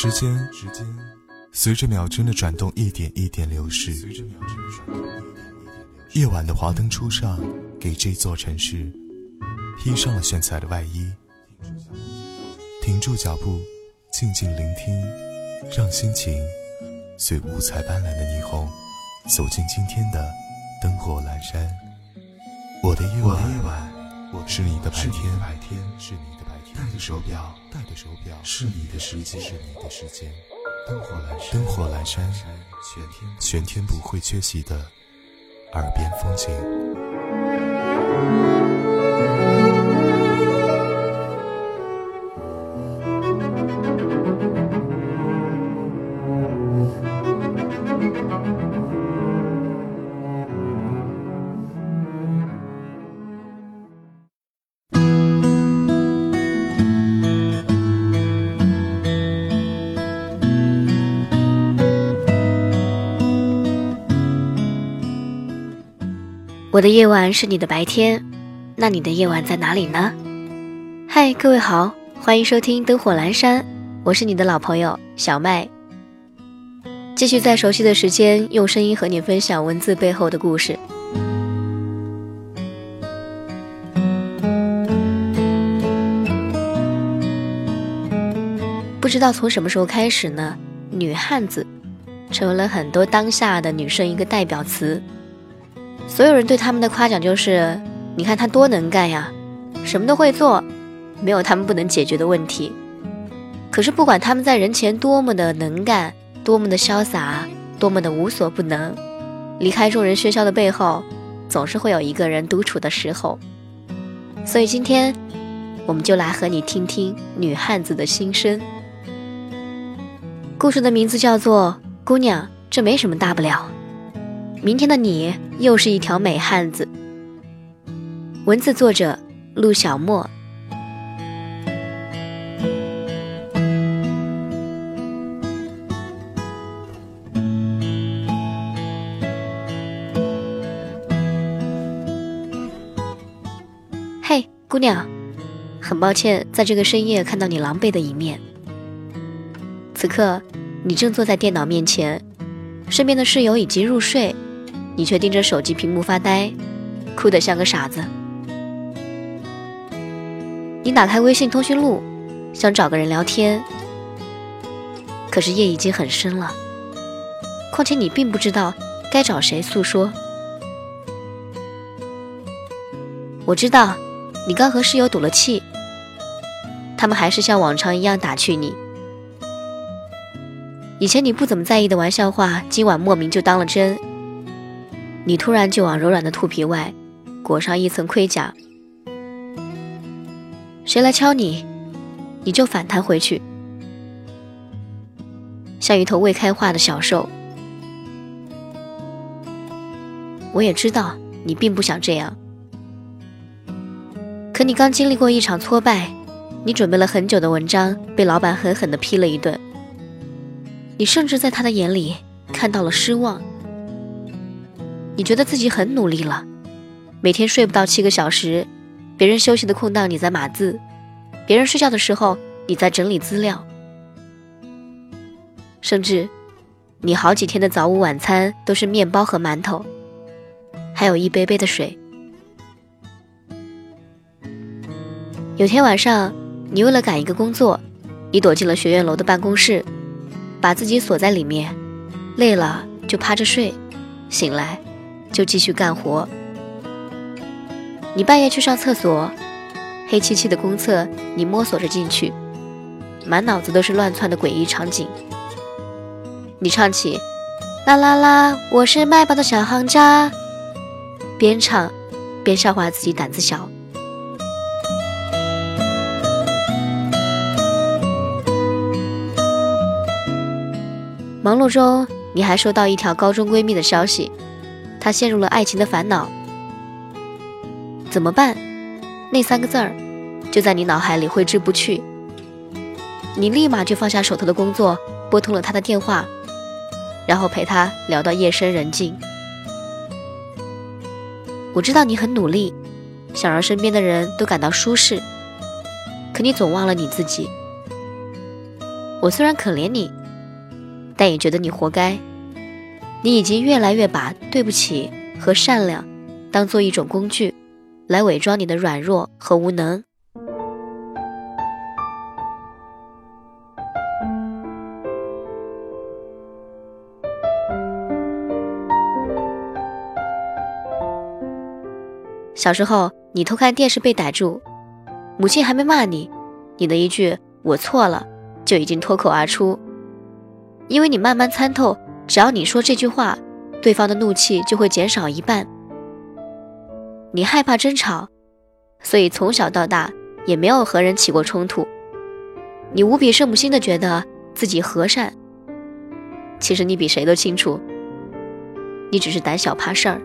时间时间随着秒针的转动一点一点流逝。夜晚的华灯初上，给这座城市披上了炫彩的外衣。停住脚步，静静聆听，让心情随五彩斑斓的霓虹走进今天的灯火阑珊。我的夜晚，是你的白天，是你的白天。戴的手表，戴的手表，是你的时间，是你的时间。灯火阑珊，灯火阑珊，全天全天不会缺席的耳边风景。我的夜晚是你的白天，那你的夜晚在哪里呢？嗨，各位好，欢迎收听灯火阑珊，我是你的老朋友小麦。继续在熟悉的时间，用声音和你分享文字背后的故事。不知道从什么时候开始呢，女汉子成为了很多当下的女生一个代表词。所有人对他们的夸奖就是：你看他多能干呀，什么都会做，没有他们不能解决的问题。可是不管他们在人前多么的能干，多么的潇洒，多么的无所不能，离开众人喧嚣的背后，总是会有一个人独处的时候。所以今天，我们就来和你听听女汉子的心声。故事的名字叫做《姑娘，这没什么大不了》。明天的你又是一条美汉子。文字作者陆小莫。嘿，姑娘，很抱歉在这个深夜看到你狼狈的一面。此刻，你正坐在电脑面前，身边的室友已经入睡。你却盯着手机屏幕发呆，哭得像个傻子。你打开微信通讯录，想找个人聊天，可是夜已经很深了。况且你并不知道该找谁诉说。我知道，你刚和室友赌了气，他们还是像往常一样打趣你。以前你不怎么在意的玩笑话，今晚莫名就当了真。你突然就往柔软的兔皮外裹上一层盔甲，谁来敲你，你就反弹回去，像一头未开化的小兽。我也知道你并不想这样，可你刚经历过一场挫败，你准备了很久的文章被老板狠狠地批了一顿，你甚至在他的眼里看到了失望。你觉得自己很努力了，每天睡不到七个小时，别人休息的空档你在码字，别人睡觉的时候你在整理资料，甚至你好几天的早午晚餐都是面包和馒头，还有一杯杯的水。有天晚上，你为了赶一个工作，你躲进了学院楼的办公室，把自己锁在里面，累了就趴着睡，醒来。就继续干活。你半夜去上厕所，黑漆漆的公厕，你摸索着进去，满脑子都是乱窜的诡异场景。你唱起啦啦啦，我是卖报的小行家，边唱边笑话自己胆子小。忙碌中，你还收到一条高中闺蜜的消息。他陷入了爱情的烦恼，怎么办？那三个字儿就在你脑海里挥之不去。你立马就放下手头的工作，拨通了他的电话，然后陪他聊到夜深人静。我知道你很努力，想让身边的人都感到舒适，可你总忘了你自己。我虽然可怜你，但也觉得你活该。你已经越来越把对不起和善良当做一种工具，来伪装你的软弱和无能。小时候，你偷看电视被逮住，母亲还没骂你，你的一句“我错了”就已经脱口而出。因为你慢慢参透，只要你说这句话，对方的怒气就会减少一半。你害怕争吵，所以从小到大也没有和人起过冲突。你无比圣母心的觉得自己和善，其实你比谁都清楚，你只是胆小怕事儿。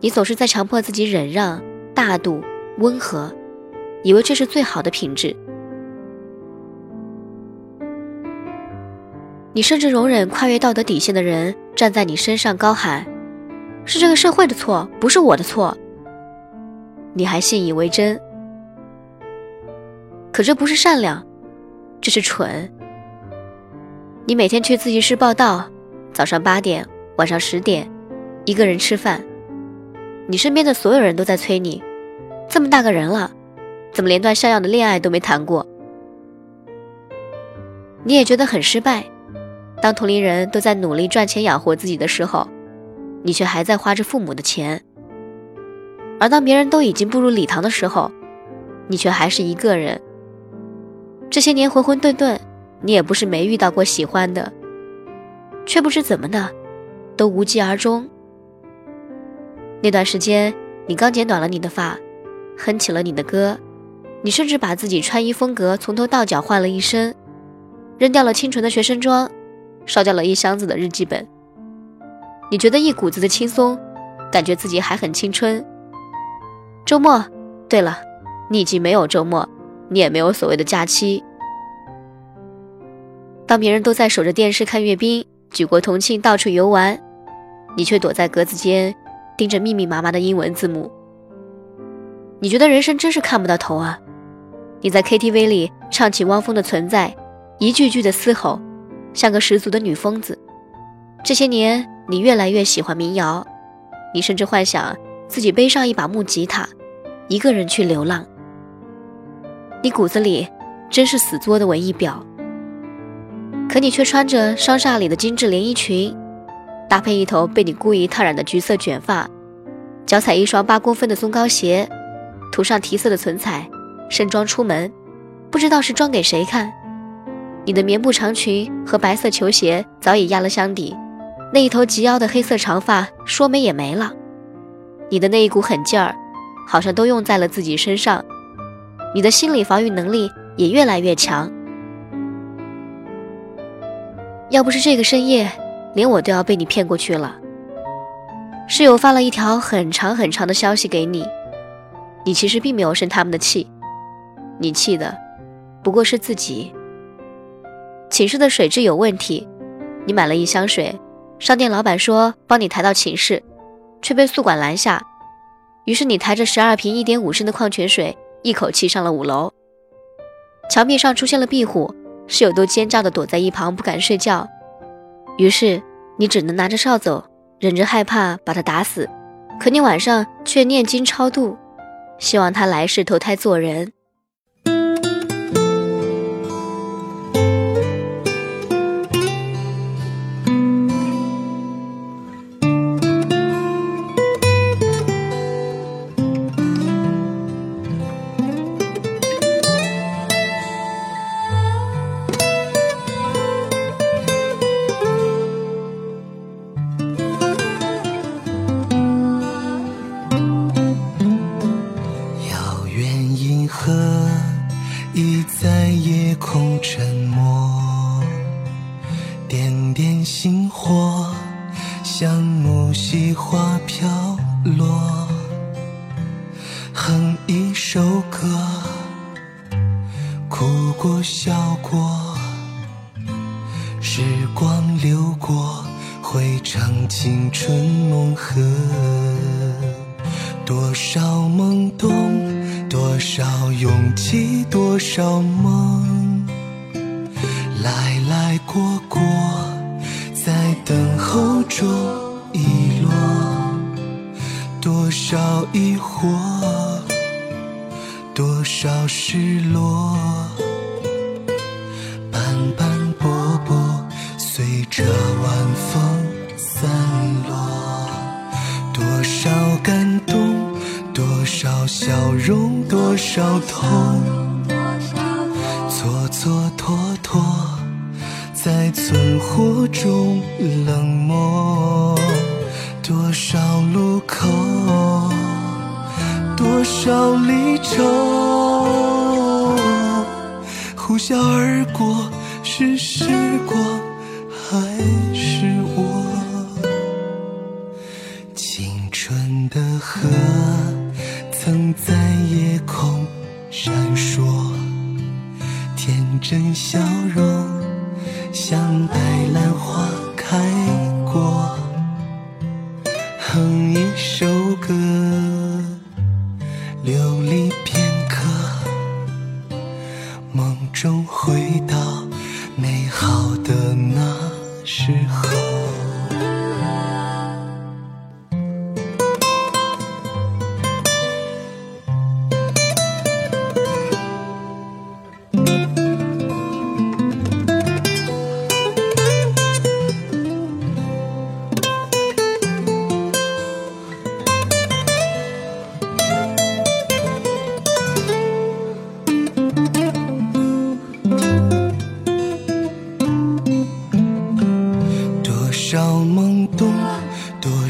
你总是在强迫自己忍让、大度、温和，以为这是最好的品质。你甚至容忍跨越道德底线的人站在你身上高喊：“是这个社会的错，不是我的错。”你还信以为真。可这不是善良，这是蠢。你每天去自习室报道，早上八点，晚上十点，一个人吃饭。你身边的所有人都在催你，这么大个人了，怎么连段像样的恋爱都没谈过？你也觉得很失败。当同龄人都在努力赚钱养活自己的时候，你却还在花着父母的钱；而当别人都已经步入礼堂的时候，你却还是一个人。这些年浑浑沌沌，你也不是没遇到过喜欢的，却不知怎么的，都无疾而终。那段时间，你刚剪短了你的发，哼起了你的歌，你甚至把自己穿衣风格从头到脚换了一身，扔掉了清纯的学生装，烧掉了一箱子的日记本。你觉得一股子的轻松，感觉自己还很青春。周末，对了，你已经没有周末，你也没有所谓的假期。当别人都在守着电视看阅兵，举国同庆到处游玩，你却躲在格子间。盯着密密麻麻的英文字母，你觉得人生真是看不到头啊！你在 KTV 里唱起汪峰的《存在》，一句句的嘶吼，像个十足的女疯子。这些年，你越来越喜欢民谣，你甚至幻想自己背上一把木吉他，一个人去流浪。你骨子里真是死作的文艺婊，可你却穿着商厦里的精致连衣裙。搭配一头被你故意烫染的橘色卷发，脚踩一双八公分的松糕鞋，涂上提色的唇彩，盛装出门，不知道是装给谁看。你的棉布长裙和白色球鞋早已压了箱底，那一头及腰的黑色长发说没也没了。你的那一股狠劲儿，好像都用在了自己身上。你的心理防御能力也越来越强。要不是这个深夜。连我都要被你骗过去了。室友发了一条很长很长的消息给你，你其实并没有生他们的气，你气的不过是自己。寝室的水质有问题，你买了一箱水，商店老板说帮你抬到寝室，却被宿管拦下。于是你抬着十二瓶一点五升的矿泉水，一口气上了五楼。墙壁上出现了壁虎，室友都尖叫的躲在一旁不敢睡觉。于是，你只能拿着扫帚，忍着害怕把他打死。可你晚上却念经超度，希望他来世投胎做人。已在夜空沉默，点点星火像木樨花飘落，哼一首歌，哭过笑过，时光流过，会唱《青春梦》和《多少懵懂》。多少勇气，多少梦，来来过过，在等候中遗落，多少疑惑，多少失落，少痛。蹉蹉跎跎，在存活中冷漠。多少路口，多少离愁，呼啸而过，是时光还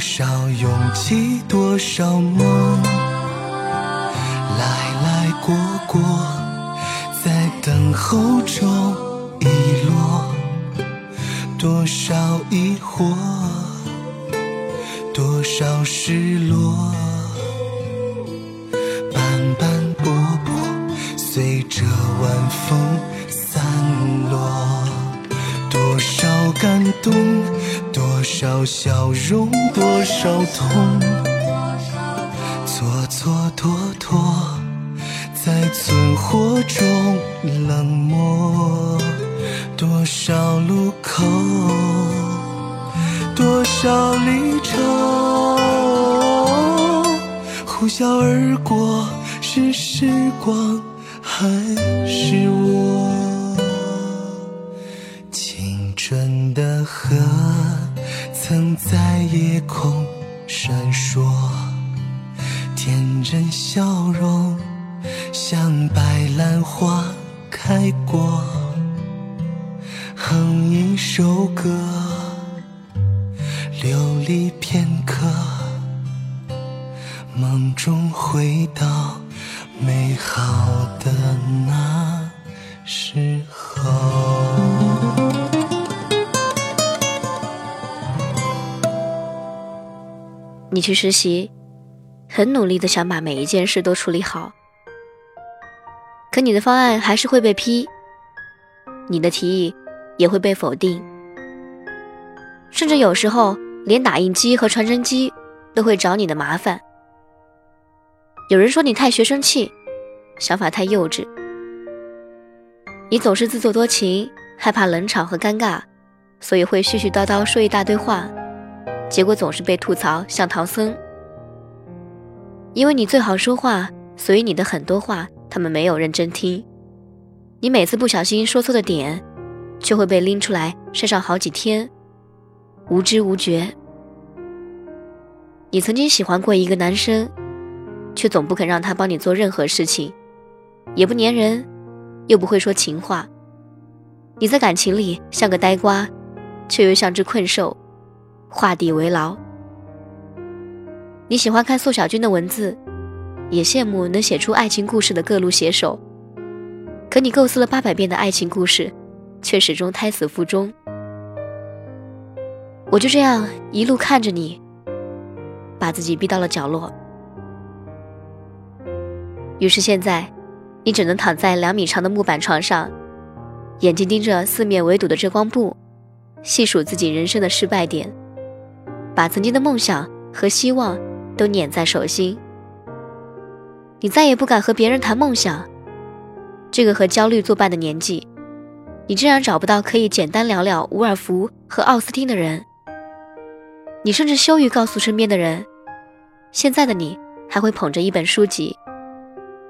少勇气，多少梦，来来过过，在等候中遗落。多少疑惑，多少失落，斑斑驳驳，随着晚风散落。多少感动，少笑容，多少痛，蹉蹉跎跎，在存活中冷漠。多少路口，多少离愁，呼啸而过，是时光还是我？青春的河，曾在夜空闪烁，天真笑容，像白兰花开过。哼一首歌，流离片刻，梦中回到美好的那时候。你去实习，很努力的想把每一件事都处理好，可你的方案还是会被批，你的提议也会被否定，甚至有时候连打印机和传真机都会找你的麻烦。有人说你太学生气，想法太幼稚，你总是自作多情，害怕冷场和尴尬，所以会絮絮叨叨说一大堆话。结果总是被吐槽像唐僧，因为你最好说话，所以你的很多话他们没有认真听。你每次不小心说错的点，却会被拎出来晒上好几天，无知无觉。你曾经喜欢过一个男生，却总不肯让他帮你做任何事情，也不粘人，又不会说情话。你在感情里像个呆瓜，却又像只困兽。画地为牢。你喜欢看宋小军的文字，也羡慕能写出爱情故事的各路写手。可你构思了八百遍的爱情故事，却始终胎死腹中。我就这样一路看着你，把自己逼到了角落。于是现在，你只能躺在两米长的木板床上，眼睛盯着四面围堵的遮光布，细数自己人生的失败点。把曾经的梦想和希望都捻在手心，你再也不敢和别人谈梦想。这个和焦虑作伴的年纪，你竟然找不到可以简单聊聊伍尔夫和奥斯汀的人。你甚至羞于告诉身边的人，现在的你还会捧着一本书籍，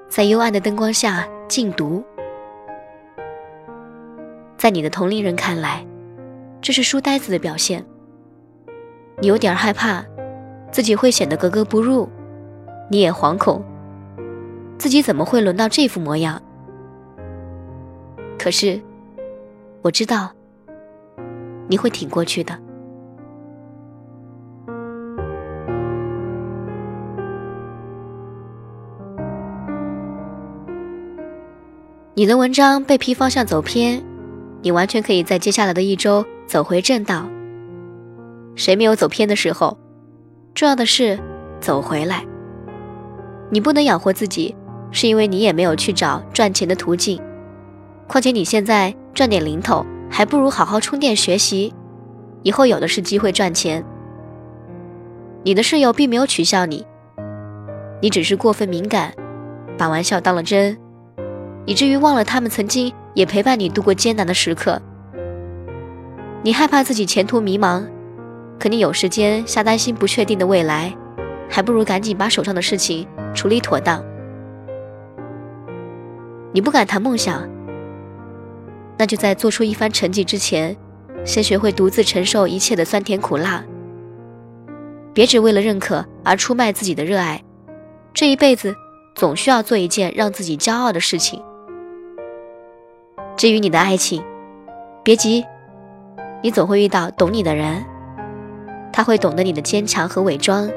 在幽暗的灯光下静读。在你的同龄人看来，这是书呆子的表现。你有点害怕，自己会显得格格不入，你也惶恐，自己怎么会轮到这副模样？可是，我知道，你会挺过去的。你的文章被批方向走偏。你完全可以在接下来的一周走回正道。谁没有走偏的时候？重要的是走回来。你不能养活自己，是因为你也没有去找赚钱的途径。况且你现在赚点零头，还不如好好充电学习，以后有的是机会赚钱。你的室友并没有取笑你，你只是过分敏感，把玩笑当了真，以至于忘了他们曾经。也陪伴你度过艰难的时刻。你害怕自己前途迷茫，可你有时间瞎担心不确定的未来，还不如赶紧把手上的事情处理妥当。你不敢谈梦想，那就在做出一番成绩之前，先学会独自承受一切的酸甜苦辣。别只为了认可而出卖自己的热爱，这一辈子总需要做一件让自己骄傲的事情。至于你的爱情，别急，你总会遇到懂你的人，他会懂得你的坚强和伪装，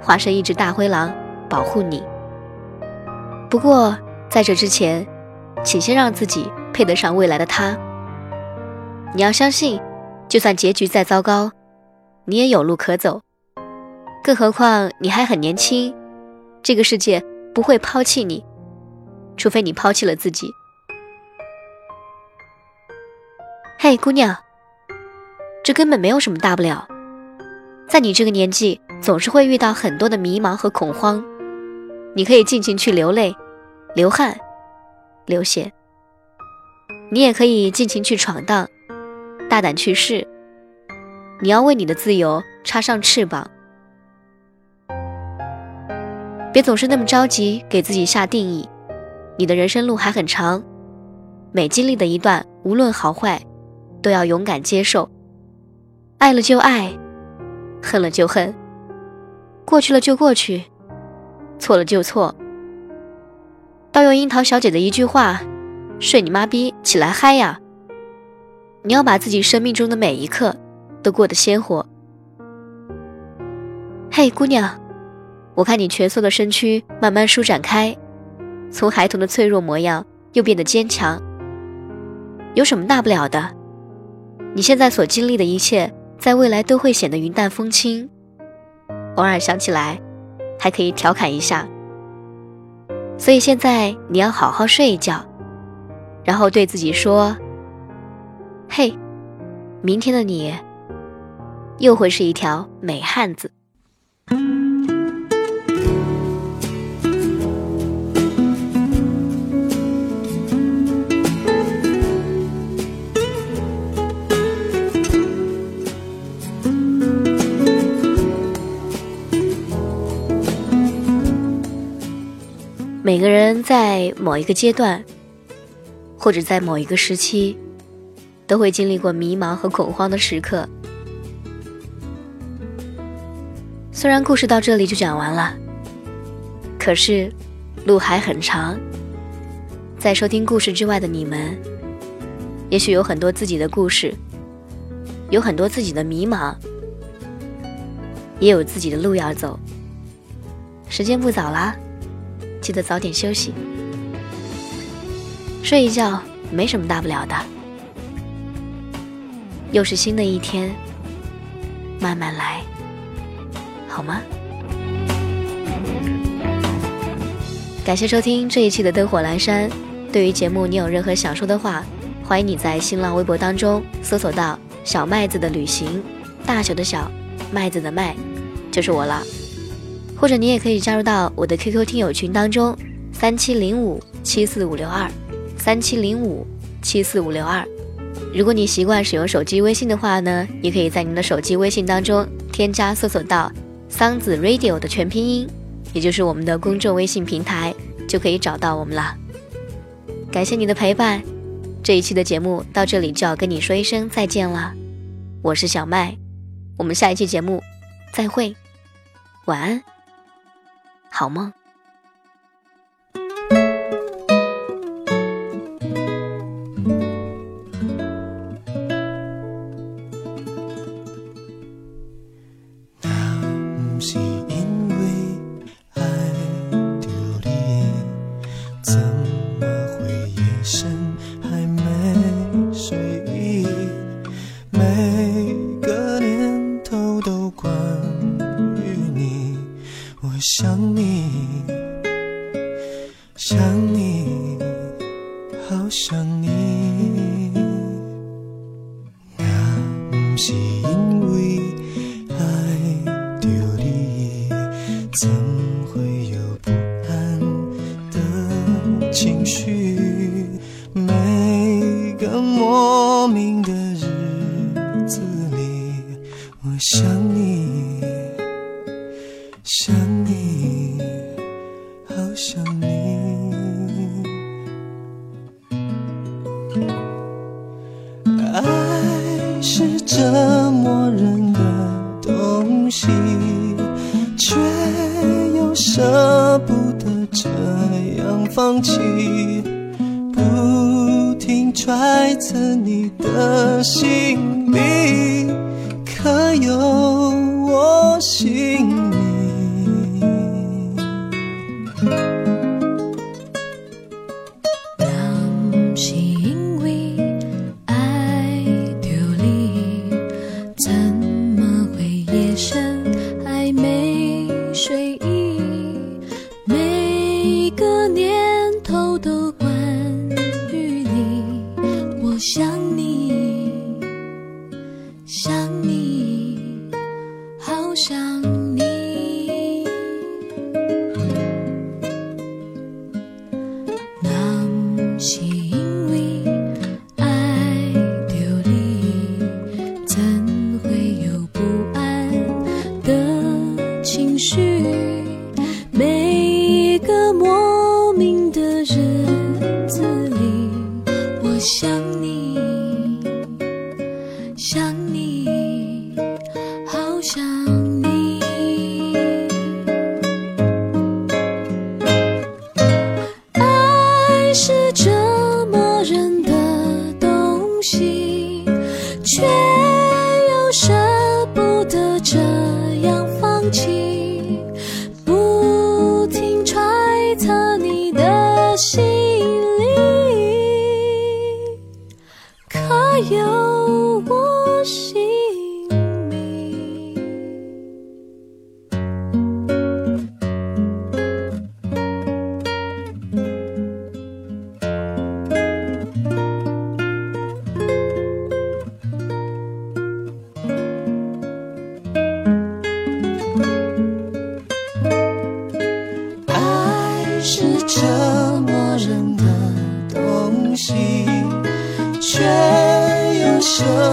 化身一只大灰狼保护你。不过在这之前，请先让自己配得上未来的他。你要相信，就算结局再糟糕，你也有路可走。更何况你还很年轻，这个世界不会抛弃你，除非你抛弃了自己。嘿，姑娘，这根本没有什么大不了。在你这个年纪，总是会遇到很多的迷茫和恐慌。你可以尽情去流泪、流汗、流血。你也可以尽情去闯荡，大胆去试。你要为你的自由插上翅膀。别总是那么着急给自己下定义。你的人生路还很长，每经历的一段，无论好坏。都要勇敢接受，爱了就爱，恨了就恨，过去了就过去，错了就错。盗用樱桃小姐的一句话：“睡你妈逼，起来嗨呀！”你要把自己生命中的每一刻都过得鲜活。嘿，姑娘，我看你蜷缩的身躯慢慢舒展开，从孩童的脆弱模样又变得坚强。有什么大不了的？你现在所经历的一切，在未来都会显得云淡风轻。偶尔想起来，还可以调侃一下。所以现在你要好好睡一觉，然后对自己说：“嘿，明天的你，又会是一条美汉子。”每个人在某一个阶段，或者在某一个时期，都会经历过迷茫和恐慌的时刻。虽然故事到这里就讲完了，可是路还很长。在收听故事之外的你们，也许有很多自己的故事，有很多自己的迷茫，也有自己的路要走。时间不早啦。记得早点休息，睡一觉没什么大不了的。又是新的一天，慢慢来，好吗？感谢收听这一期的灯火阑珊。对于节目，你有任何想说的话，欢迎你在新浪微博当中搜索到“小麦子的旅行”，大小的小麦子的麦，就是我了。或者你也可以加入到我的 QQ 听友群当中，三七零五七四五六二，三七零五七四五六二。如果你习惯使用手机微信的话呢，也可以在您的手机微信当中添加搜索到“桑子 Radio” 的全拼音，也就是我们的公众微信平台，就可以找到我们了。感谢你的陪伴，这一期的节目到这里就要跟你说一声再见了。我是小麦，我们下一期节目再会，晚安，好梦。放心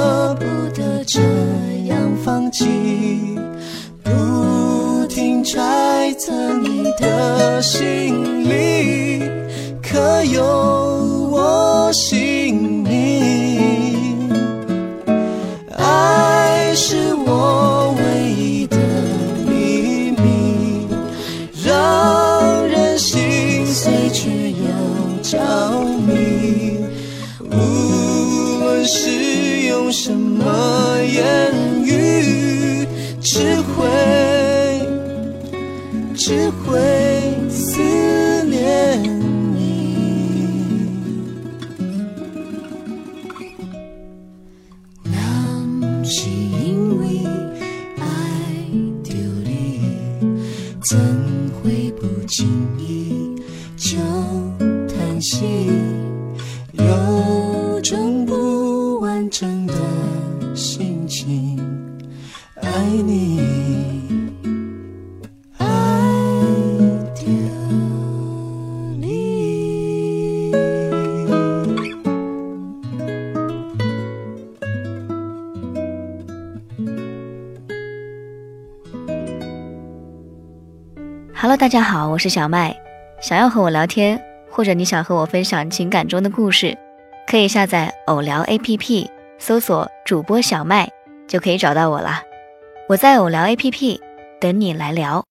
舍不得这样放弃不停揣测你的心理可有怎会不经意就叹息？大家好，我是小麦。想要和我聊天，或者你想和我分享情感中的故事，可以下载偶聊 APP，搜索主播小麦就可以找到我啦。我在偶聊 APP 等你来聊。